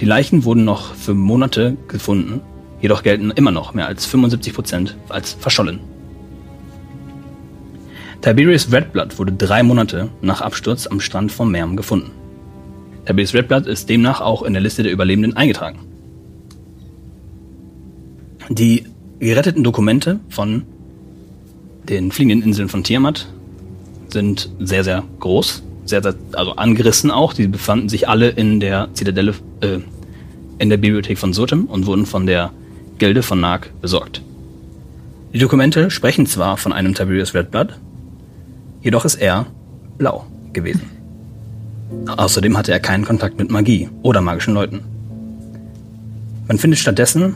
Die Leichen wurden noch für Monate gefunden, jedoch gelten immer noch mehr als 75 Prozent als verschollen. Tiberius Redblood wurde drei Monate nach Absturz am Strand von Merm gefunden. Tiberius Redblood ist demnach auch in der Liste der Überlebenden eingetragen. Die geretteten Dokumente von den fliegenden Inseln von Tiamat sind sehr, sehr groß, sehr, sehr, also angerissen auch. Die befanden sich alle in der Zitadelle, äh, in der Bibliothek von Sotem und wurden von der Gilde von Nag besorgt. Die Dokumente sprechen zwar von einem Tiberius Redblood, jedoch ist er blau gewesen. Außerdem hatte er keinen Kontakt mit Magie oder magischen Leuten. Man findet stattdessen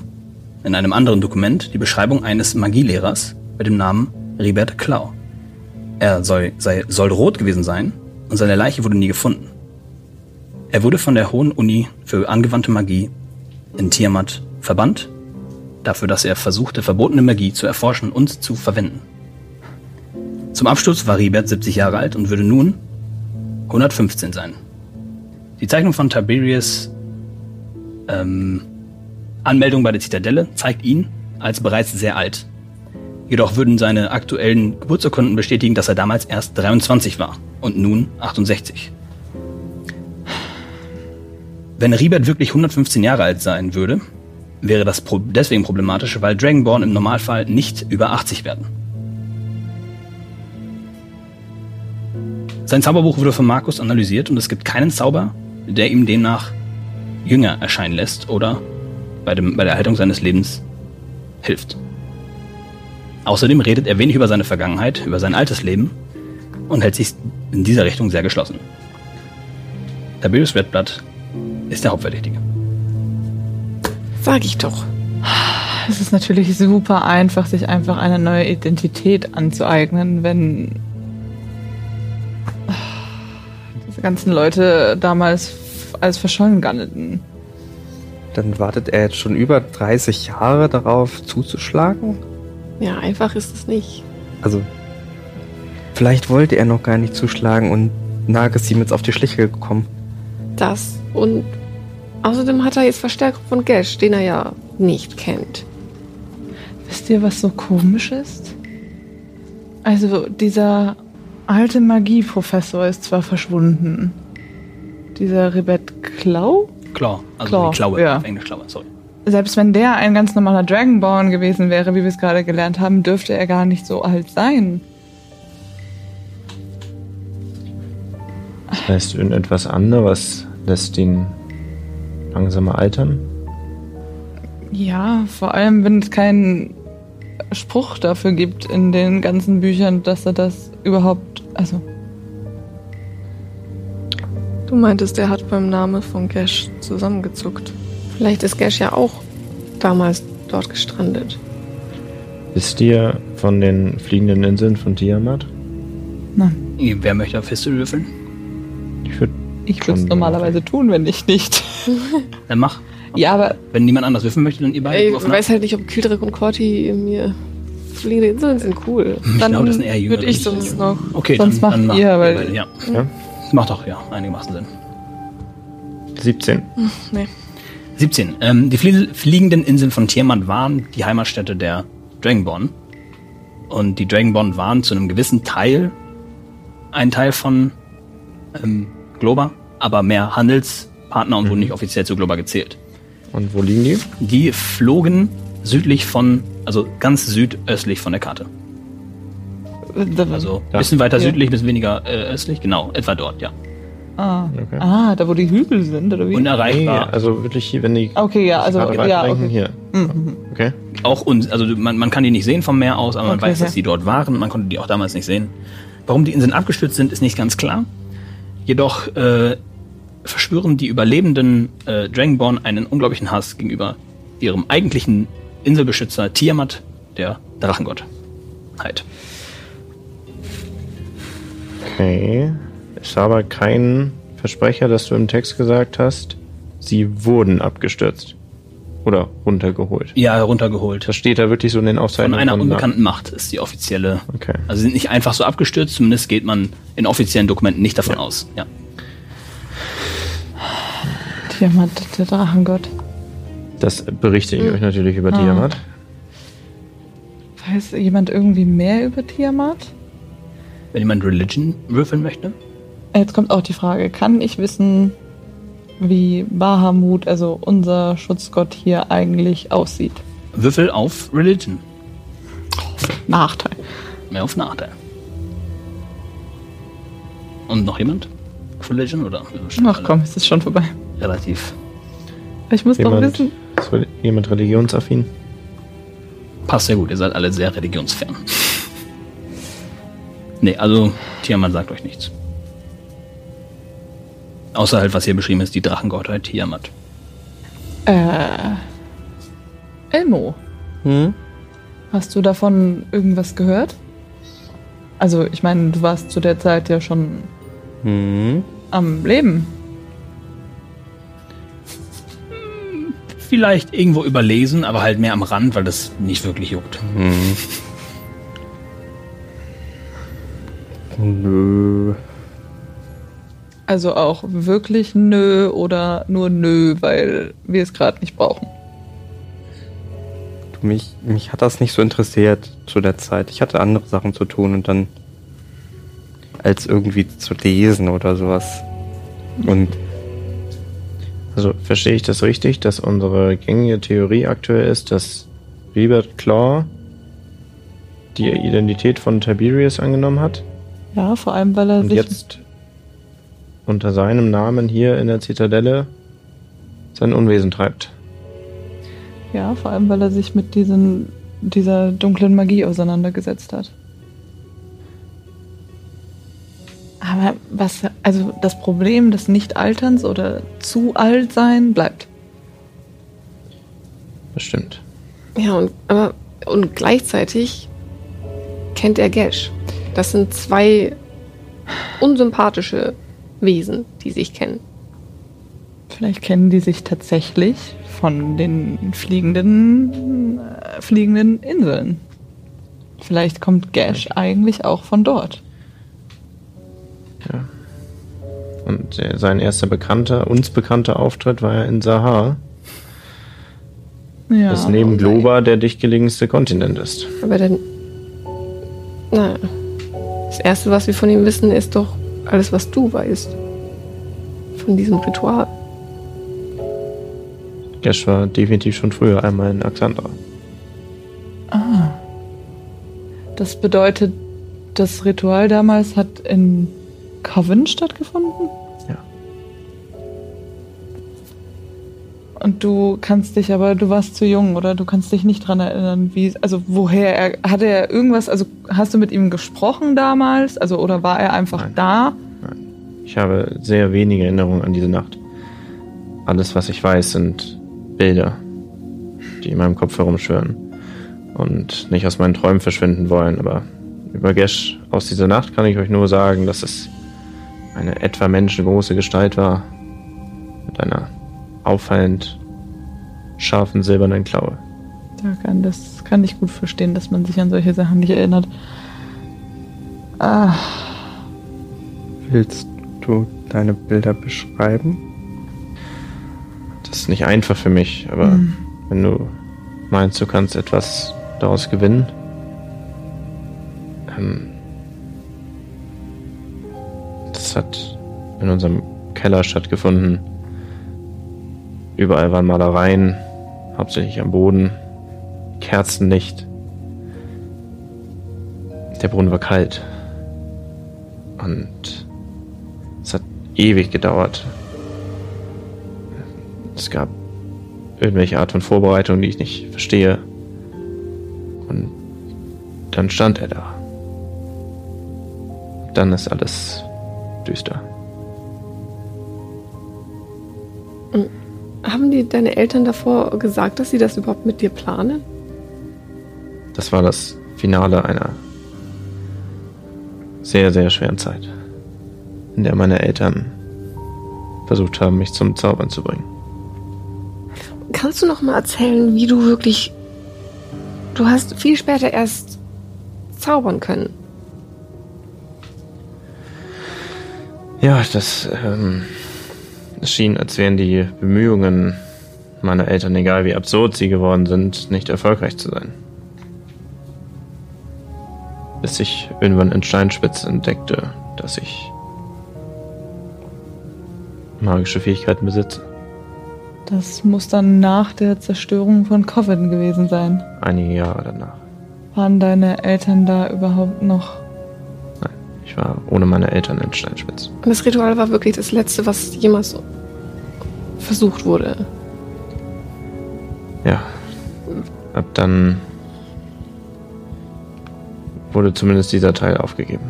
in einem anderen Dokument die Beschreibung eines Magielehrers mit dem Namen Ribert Klau. Er soll, sei, soll rot gewesen sein und seine Leiche wurde nie gefunden. Er wurde von der Hohen Uni für angewandte Magie in Tiamat verbannt, dafür, dass er versuchte, verbotene Magie zu erforschen und zu verwenden. Zum Absturz war Ribert 70 Jahre alt und würde nun 115 sein. Die Zeichnung von Tiberius ähm, Anmeldung bei der Zitadelle zeigt ihn als bereits sehr alt. Jedoch würden seine aktuellen Geburtsurkunden bestätigen, dass er damals erst 23 war und nun 68. Wenn Ribert wirklich 115 Jahre alt sein würde, wäre das deswegen problematisch, weil Dragonborn im Normalfall nicht über 80 werden. Sein Zauberbuch wurde von Markus analysiert und es gibt keinen Zauber, der ihm demnach jünger erscheinen lässt oder bei, dem, bei der Erhaltung seines Lebens hilft. Außerdem redet er wenig über seine Vergangenheit, über sein altes Leben und hält sich in dieser Richtung sehr geschlossen. Tiberius Redblood ist der Hauptverdächtige. Sag ich doch. Es ist natürlich super einfach, sich einfach eine neue Identität anzueignen, wenn ganzen Leute damals als verschollen galten. Dann wartet er jetzt schon über 30 Jahre darauf zuzuschlagen? Ja, einfach ist es nicht. Also, vielleicht wollte er noch gar nicht zuschlagen und Nag ist ihm jetzt auf die Schliche gekommen. Das und außerdem hat er jetzt Verstärkung von Gash, den er ja nicht kennt. Wisst ihr, was so komisch ist? Also, dieser alte Magieprofessor ist zwar verschwunden. Dieser Ribet Klau? Claw, also Claw, die Klaue, ja. auf Englisch Klaue, sorry. Selbst wenn der ein ganz normaler Dragonborn gewesen wäre, wie wir es gerade gelernt haben, dürfte er gar nicht so alt sein. Das heißt, irgendetwas anderes lässt ihn langsamer altern. Ja, vor allem, wenn es keinen Spruch dafür gibt in den ganzen Büchern, dass er das überhaupt, also Du meintest, er hat beim Namen von Gash zusammengezuckt. Vielleicht ist Gash ja auch damals dort gestrandet. Wisst ihr von den fliegenden Inseln von Tiamat? Wer möchte auf History würfeln? Ich würde ich würde es normalerweise tun, wenn ich nicht. Dann mach. Ja, aber Wenn niemand anders würfeln möchte, dann ihr beide. Ich würfeln. weiß halt nicht, ob Kildrick und Corti mir fliegende Inseln sind cool. ich dann glaube, das sind eher jüngere. Würde ich sonst noch. Okay, Sonst dann, macht dann macht ihr, weil- beide, ja. Ja. Das macht doch, ja, einigermaßen Sinn. 17. Nee. 17. Ähm, die flie fliegenden Inseln von Tiamat waren die Heimatstätte der Dragonborn. Und die Dragonborn waren zu einem gewissen Teil ein Teil von ähm, Globa, aber mehr Handelspartner und wurden nicht offiziell zu Globa gezählt. Und wo liegen die? Die flogen südlich von, also ganz südöstlich von der Karte. Also ein bisschen weiter Ja. südlich, bisschen weniger äh, östlich, genau, etwa dort, ja. Ah. Okay. ah, da wo die Hügel sind, oder wie? Nee, Unerreichbar. also wirklich hier, wenn die okay, ja, also gerade ja, okay. hier. Mhm. Okay. Auch uns, also man, man kann die nicht sehen vom Meer aus, aber man Okay, weiß, dass die dort waren. Man konnte die auch damals nicht sehen. Warum die Inseln abgestürzt sind, ist nicht ganz klar. Jedoch äh, verspüren die überlebenden äh, Dragonborn einen unglaublichen Hass gegenüber ihrem eigentlichen Inselbeschützer Tiamat, der Drachengottheit. Okay. Es war aber kein Versprecher, dass du im Text gesagt hast, sie wurden abgestürzt. Oder runtergeholt. Ja, heruntergeholt. Das steht da wirklich so in den Von Aufzeichnungen. einer von- unbekannten Macht ist die offizielle. Okay. Also sie sind nicht einfach so abgestürzt, zumindest geht man in offiziellen Dokumenten nicht davon aus. Ja. Tiamat, der Drachengott. Das berichte ich euch natürlich über Ah. Tiamat. Weiß jemand irgendwie mehr über Tiamat? Wenn jemand Religion würfeln möchte. Jetzt kommt auch die Frage, kann ich wissen, wie Bahamut, also unser Schutzgott hier eigentlich aussieht? Würfel auf Religion. Nachteil. Mehr auf Nachteil. Und noch jemand? Auf Religion oder? Ach komm, es ist schon vorbei. Relativ. Ich muss doch Jemand, wissen. Ist jemand religionsaffin? Passt sehr gut, ihr seid alle sehr religionsfern. nee, also Tiamat sagt euch nichts. Außer halt, was hier beschrieben ist, die Drachengottheit Tiamat. Äh. Elmo, Hm? hast du davon irgendwas gehört? Also, ich meine, du warst zu der Zeit ja schon Hm? am Leben. Vielleicht irgendwo überlesen, aber halt mehr am Rand, weil das nicht wirklich juckt. Hm. Nö. Also auch wirklich nö oder nur nö, weil wir es gerade nicht brauchen. Du, mich, mich hat das nicht so interessiert zu der Zeit. Ich hatte andere Sachen zu tun und dann als irgendwie zu lesen oder sowas. Und Also verstehe ich das richtig, dass unsere gängige Theorie aktuell ist, dass Rebert Claw die Identität von Tiberius angenommen hat Ja, vor allem, weil er und sich. jetzt unter seinem Namen hier in der Zitadelle sein Unwesen treibt. Ja, vor allem, weil er sich mit diesen, dieser dunklen Magie auseinandergesetzt hat. Aber was, also das Problem des Nicht-Alterns oder zu alt sein bleibt. Das stimmt. Ja, und, aber, und gleichzeitig kennt er Gash. Das sind zwei unsympathische Wesen, die sich kennen. Vielleicht kennen die sich tatsächlich von den fliegenden, äh, fliegenden Inseln. Vielleicht kommt Gash eigentlich auch von dort. Und äh, sein erster bekannter, uns bekannter Auftritt war ja in Sahar, Ja. das neben Globa der dichtgelegenste Kontinent ist. Aber dann. Na, das Erste, was wir von ihm wissen, ist doch alles, was du weißt. Von diesem Ritual. Gesh war definitiv schon früher einmal in Axandra. Ah. Das bedeutet, das Ritual damals hat in Coven stattgefunden? Ja. Und du kannst dich aber, du warst zu jung, oder? Du kannst dich nicht dran erinnern, wie, also woher er, hatte er irgendwas, also hast du mit ihm gesprochen damals? Also, oder war er einfach Nein. da? Ich habe sehr wenige Erinnerungen an diese Nacht. Alles, was ich weiß, sind Bilder, die in meinem Kopf herumschwirren und nicht aus meinen Träumen verschwinden wollen. Aber über Gesh aus dieser Nacht kann ich euch nur sagen, dass es eine etwa menschengroße Gestalt war mit einer auffallend scharfen silbernen Klaue. Da kann, das kann ich gut verstehen, dass man sich an solche Sachen nicht erinnert. Ah, willst du deine Bilder beschreiben? Das ist nicht einfach für mich, aber Hm. wenn du meinst, du kannst etwas daraus gewinnen, ähm, das hat in unserem Keller stattgefunden. Überall waren Malereien, hauptsächlich am Boden, Kerzenlicht. Der Brunnen war kalt. Und es hat ewig gedauert. Es gab irgendwelche Art von Vorbereitung, die ich nicht verstehe. Und dann stand er da. Dann ist alles düster. Haben die deine Eltern davor gesagt, dass sie das überhaupt mit dir planen? Das war das Finale einer sehr, sehr schweren Zeit, in der meine Eltern versucht haben, mich zum Zaubern zu bringen. Kannst du noch mal erzählen, wie du wirklich... Du hast viel später erst zaubern können. Ja, das, ähm, schien, als wären die Bemühungen meiner Eltern, egal wie absurd sie geworden sind, nicht erfolgreich zu sein. Bis ich irgendwann in Steinspitz entdeckte, dass ich magische Fähigkeiten besitze. Das muss dann nach der Zerstörung von Coven gewesen sein. Einige Jahre danach. Waren deine Eltern da überhaupt noch? Ich war ohne meine Eltern in Steinspitz. Und das Ritual war wirklich das Letzte, was jemals versucht wurde. Ja. Ab dann wurde zumindest dieser Teil aufgegeben.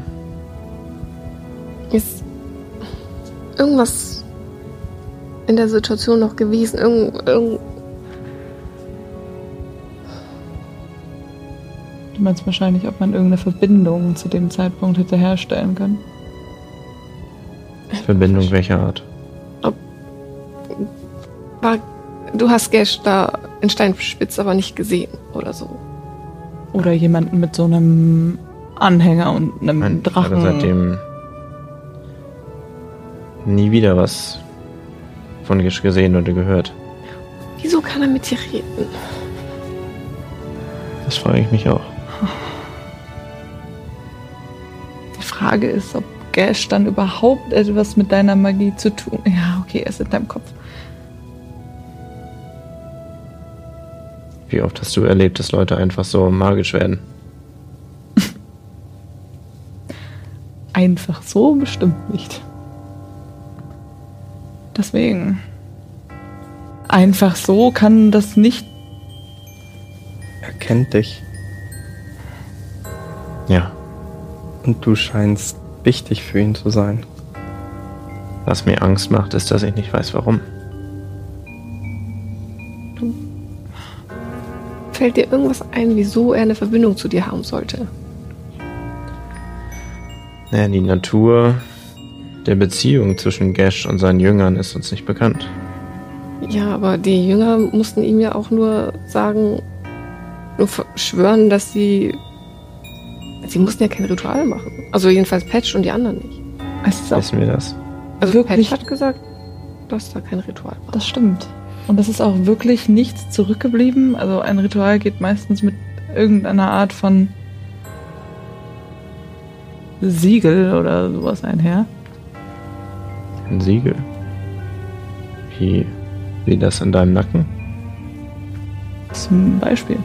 Ist irgendwas in der Situation noch gewesen? Irgend, irgend, Du meinst wahrscheinlich, ob man irgendeine Verbindung zu dem Zeitpunkt hätte herstellen können. Verbindung welcher Art? war, du hast Gash da in Steinspitz aber nicht gesehen oder so. Oder jemanden mit so einem Anhänger und einem Nein, ich Drachen. habe seitdem nie wieder was von Gish gesehen oder gehört. Wieso kann er mit dir reden? Das frage ich mich auch. Frage ist, ob Gash dann überhaupt etwas mit deiner Magie zu tun. Ja, okay, er ist in deinem Kopf. Wie oft hast du erlebt, dass Leute einfach so magisch werden? Einfach so bestimmt nicht. Deswegen. Einfach so kann das nicht. Er kennt dich Ja. Und du scheinst wichtig für ihn zu sein. Was mir Angst macht, ist, dass ich nicht weiß, warum. Fällt dir irgendwas ein, wieso er eine Verbindung zu dir haben sollte? Naja, die Natur der Beziehung zwischen Gash und seinen Jüngern ist uns nicht bekannt. Ja, aber die Jünger mussten ihm ja auch nur sagen, nur schwören, dass sie. Sie mussten ja kein Ritual machen. Also jedenfalls Patch und die anderen nicht. Es ist wir das? Also Wirklich? Patch hat gesagt, dass da kein Ritual war. Das stimmt. Und es ist auch wirklich nichts zurückgeblieben. Also ein Ritual geht meistens mit irgendeiner Art von Siegel oder sowas einher. Ein Siegel. Wie, wie das in deinem Nacken? Zum Beispiel.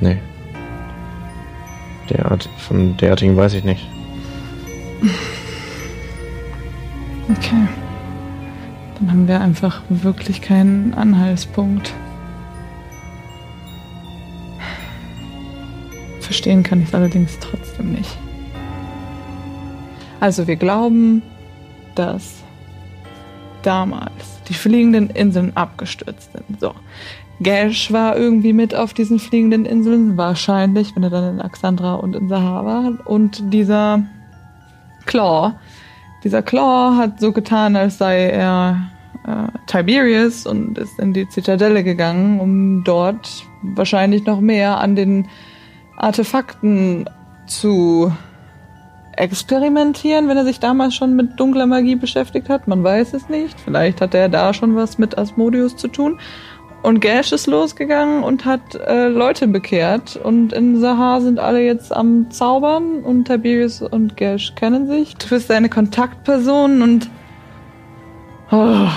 Nee. Derart, von derartigen weiß ich nicht. Okay. Dann haben wir einfach wirklich keinen Anhaltspunkt. Verstehen kann ich es allerdings trotzdem nicht. Also wir glauben, dass damals die fliegenden Inseln abgestürzt sind. So. Gash war irgendwie mit auf diesen fliegenden Inseln, wahrscheinlich, wenn er dann in Alexandra und in Sahara war. Und dieser Claw, dieser Claw hat so getan, als sei er äh, Tiberius und ist in die Zitadelle gegangen, um dort wahrscheinlich noch mehr an den Artefakten zu experimentieren, wenn er sich damals schon mit dunkler Magie beschäftigt hat. Man weiß es nicht. Vielleicht hat er da schon was mit Asmodeus zu tun. Und Gash ist losgegangen und hat äh, Leute bekehrt. Und in Sahar sind alle jetzt am Zaubern und Tiberius und Gash kennen sich. Du bist seine Kontaktperson und. Oh,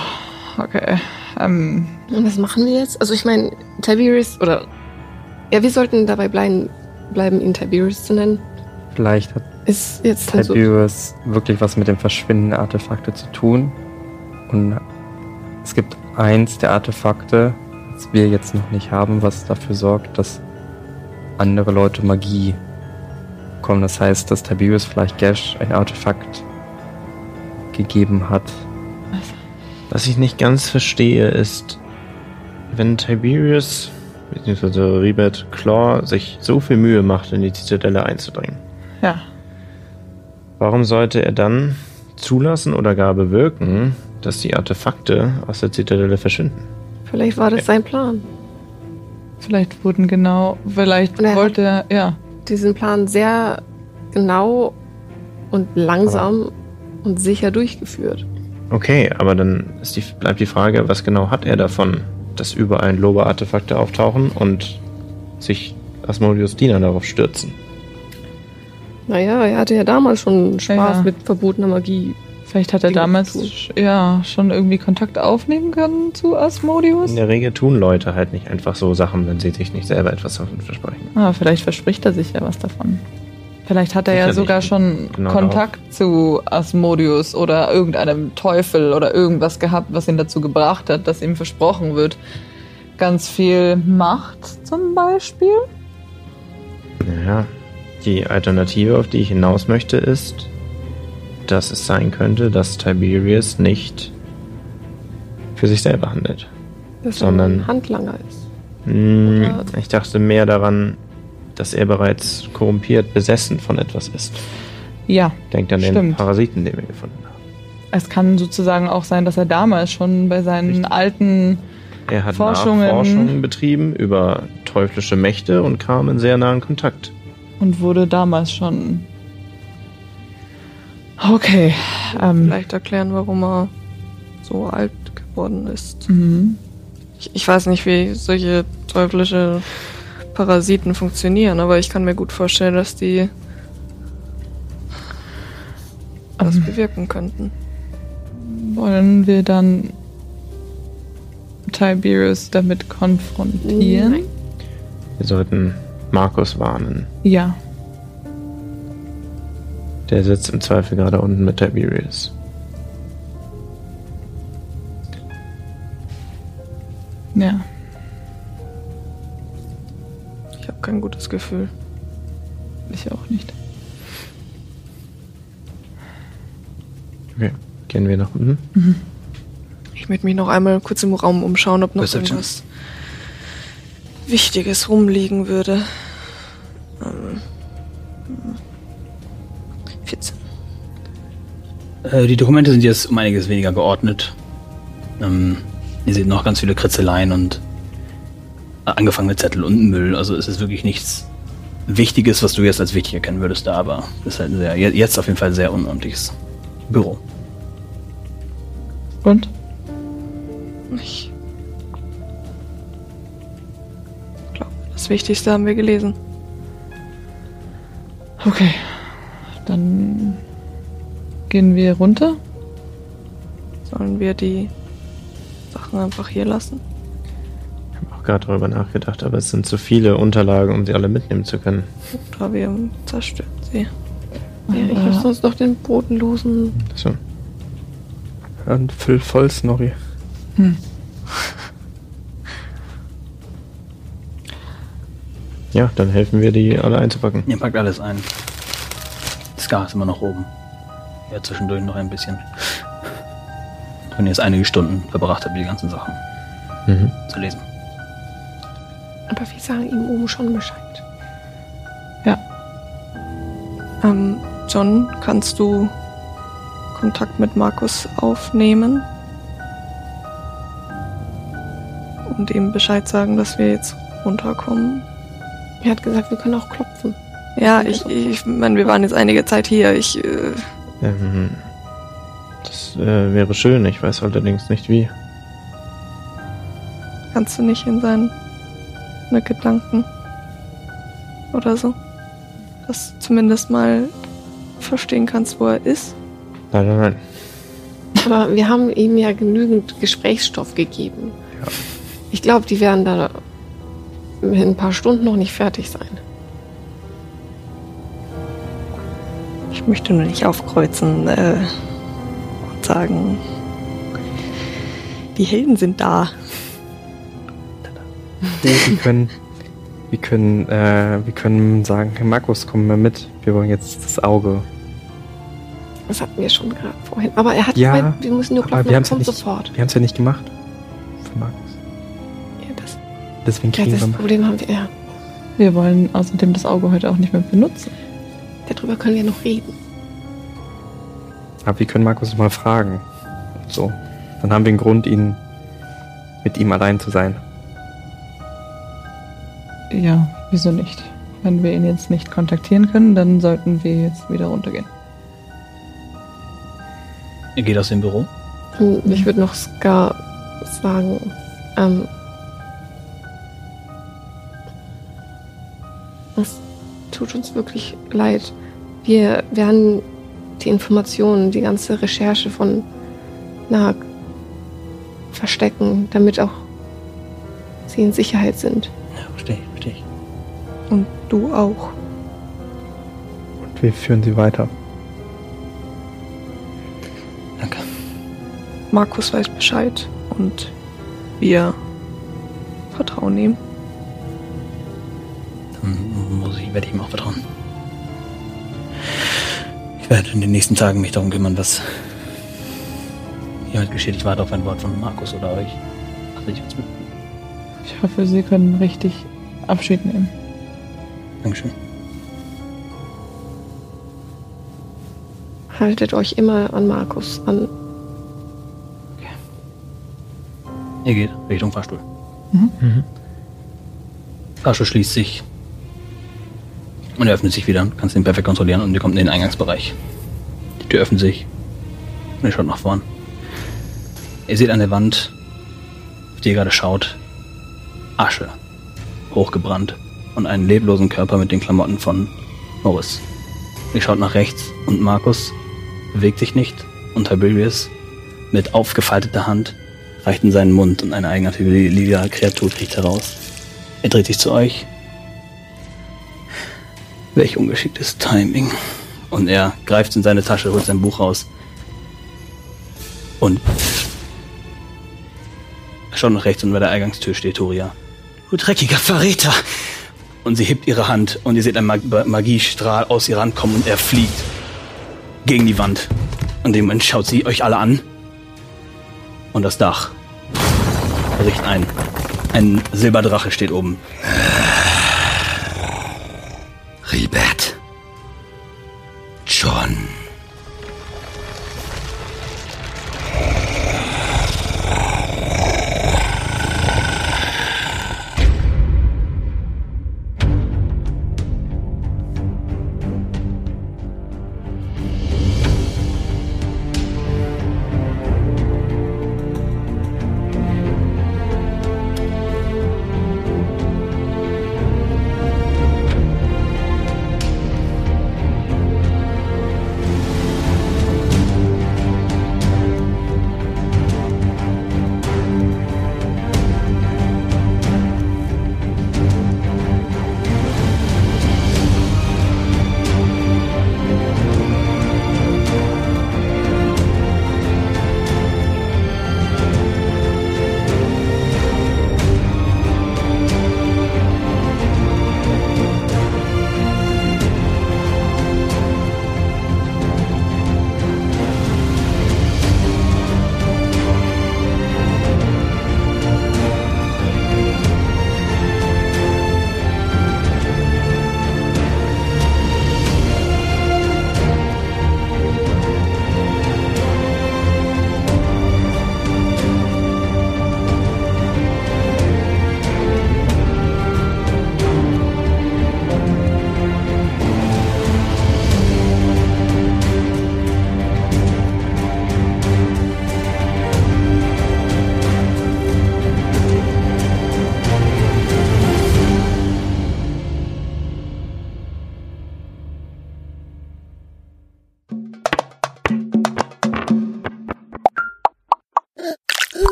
okay. Ähm, Und was machen wir jetzt? Also ich meine, Tiberius oder ja, wir sollten dabei bleiben, bleiben ihn Tiberius zu nennen. Vielleicht hat Ist jetzt so. Tiberius wirklich was mit dem Verschwinden der Artefakte zu tun? Und es gibt eins der Artefakte, das wir jetzt noch nicht haben, was dafür sorgt, dass andere Leute Magie bekommen. Das heißt, dass Tiberius vielleicht Gash ein Artefakt gegeben hat. Was ich nicht ganz verstehe, ist, wenn Tiberius bzw. Ribet Claw sich so viel Mühe macht, in die Zitadelle einzudringen, Ja. warum sollte er dann zulassen oder gar bewirken, dass die Artefakte aus der Zitadelle verschwinden? Vielleicht war das sein Plan. Vielleicht wurden genau, vielleicht er wollte er, ja. Diesen Plan sehr genau und langsam und sicher durchgeführt. Okay, aber dann die, bleibt die Frage, was genau hat er davon, dass überall Loba-Artefakte auftauchen und sich Asmodeus Diener darauf stürzen? Naja, er hatte ja damals schon Spaß Ja. mit verbotener Magie. Vielleicht hat er Dinge damals ja schon irgendwie Kontakt aufnehmen können zu Asmodeus. In der Regel tun Leute halt nicht einfach so Sachen, wenn sie sich nicht selber etwas davon versprechen. Ah, vielleicht verspricht er sich ja was davon. Vielleicht hat er ja Sicherlich. sogar schon Genau Kontakt zu Asmodeus oder irgendeinem Teufel oder irgendwas gehabt, was ihn dazu gebracht hat, dass ihm versprochen wird. Ganz viel Macht zum Beispiel. Naja, die Alternative, auf die ich hinaus möchte, ist, dass es sein könnte, dass Tiberius nicht für sich selber handelt. Dass Sondern- er ein Handlanger ist. Hm, Ja. ich dachte mehr daran, dass er bereits korrumpiert, besessen von etwas ist. Ja, Denkt an den Stimmt. Parasiten, den wir gefunden haben. es kann sozusagen auch sein, dass er damals schon bei seinen Richtig. alten Er hat Forschungen- Nachforschungen betrieben über teuflische Mächte und kam in sehr nahen Kontakt. und wurde damals schon. Okay. Ähm, Vielleicht erklären, warum er so alt geworden ist. mhm. Ich, ich weiß nicht, wie solche teuflische Parasiten funktionieren, aber ich kann mir gut vorstellen, dass die was Ähm. bewirken könnten. Wollen wir dann Tiberius damit konfrontieren? Nein. Wir sollten Markus warnen. Ja. Der sitzt im Zweifel gerade unten mit Tiberius. Ja. Ich habe kein gutes Gefühl. Ich auch nicht. Okay, gehen wir nach unten. Ich möchte mich noch einmal kurz im Raum umschauen, ob noch Perception. irgendwas Wichtiges rumliegen würde. Ähm, 14. Äh, die Dokumente sind jetzt um einiges weniger geordnet. Ähm, ihr seht noch ganz viele Kritzeleien und äh, angefangene Zettel und Müll. Also es ist wirklich nichts Wichtiges, was du jetzt als wichtig erkennen würdest da, aber es ist halt ein sehr, je- jetzt auf jeden Fall ein sehr unordentliches Büro. Und? Ich glaube, das Wichtigste haben wir gelesen. Okay. Dann gehen wir runter. Sollen wir die Sachen einfach hier lassen? Ich habe auch gerade darüber nachgedacht, aber es sind zu viele Unterlagen, um sie alle mitnehmen zu können. Oder wir zerstören sie. Ja, ich habe sonst noch den bodenlosen. So. Und Phil voll Snorri. Ja, dann helfen wir, die alle einzupacken. Ihr packt alles ein. Scar ist immer noch oben. Ja, zwischendurch noch ein bisschen. Wenn ihr jetzt einige Stunden verbracht habt, die ganzen Sachen Mhm. zu lesen. Aber wir sagen ihm oben schon Bescheid. Ähm, John, kannst du Kontakt mit Markus aufnehmen? Und ihm Bescheid sagen, dass wir jetzt runterkommen? Er hat gesagt, wir können auch klopfen. Ja, ich, ich meine, wir waren jetzt einige Zeit hier. Ich, äh, Ähm, das äh, wäre schön, ich weiß allerdings nicht wie. kannst du nicht in seine Gedanken oder so? Dass du zumindest mal verstehen kannst, wo er ist. Nein, nein, nein. Aber wir haben ihm ja genügend Gesprächsstoff gegeben. Ja. Ich glaube, die werden da in ein paar Stunden noch nicht fertig sein. Ich möchte nur nicht aufkreuzen äh, und sagen, die Helden sind da. Wir können, wir können, äh, wir können sagen, Herr Markus, komm mal mit. Wir wollen jetzt das Auge. Das hatten wir schon gerade vorhin. Aber er hat Ja, gemeint, wir müssen nur klopfen wir ja kommt nicht- sofort. Wir haben es ja nicht gemacht. Für Markus. Ja, das, Deswegen ja, kriegen das wir. Problem haben wir. Ja, Wir wollen außerdem das Auge heute auch nicht mehr benutzen. Darüber können wir noch reden. Aber wir können Markus mal fragen. So. Dann haben wir einen Grund, ihn mit ihm allein zu sein. Ja, wieso nicht? Wenn wir ihn jetzt nicht kontaktieren können, dann sollten wir jetzt wieder runtergehen. Ihr geht aus dem Büro. Und Ich würde noch Scar sagen, ähm, es tut uns wirklich leid. Wir werden die Informationen, die ganze Recherche von Nag verstecken, damit auch sie in Sicherheit sind. Ja, verstehe ich, verstehe ich. Und du auch. Und wir führen sie weiter. Danke. Markus weiß Bescheid und wir vertrauen ihm. Dann muss ich, werde ich ihm auch vertrauen. Ich werde in den nächsten Tagen mich darum kümmern, was hiermit geschieht. Ich warte auf ein Wort von Markus oder euch. Ach, ich jetzt mit. Ich hoffe, Sie können richtig Abschied nehmen. Dankeschön. Haltet euch immer an Markus an. Ihr geht Richtung Fahrstuhl. Mhm. Fahrstuhl schließt sich. Und er öffnet sich wieder. Kannst ihn perfekt kontrollieren und ihr kommt in den Eingangsbereich. Die Tür öffnet sich. Und ihr schaut nach vorn. Ihr seht an der Wand, auf die ihr gerade schaut, Asche. Hochgebrannt. Und einen leblosen Körper mit den Klamotten von Morris. Ihr schaut nach rechts und Markus bewegt sich nicht. Und Tiberius mit aufgefalteter Hand reicht in seinen Mund und eine eigenartige Kreatur kriecht heraus. Er dreht sich zu euch. Welch ungeschicktes Timing. Und er greift in seine Tasche, holt sein Buch raus. Und schaut nach rechts und bei der Eingangstür steht Toria. Du dreckiger Verräter! Und sie hebt ihre Hand und ihr seht einen Mag Magiestrahl aus ihr Hand kommen und er fliegt gegen die Wand. Und dem Moment schaut sie euch alle an. Und das Dach bricht ein. Ein Silberdrache steht oben. will.